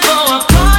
for a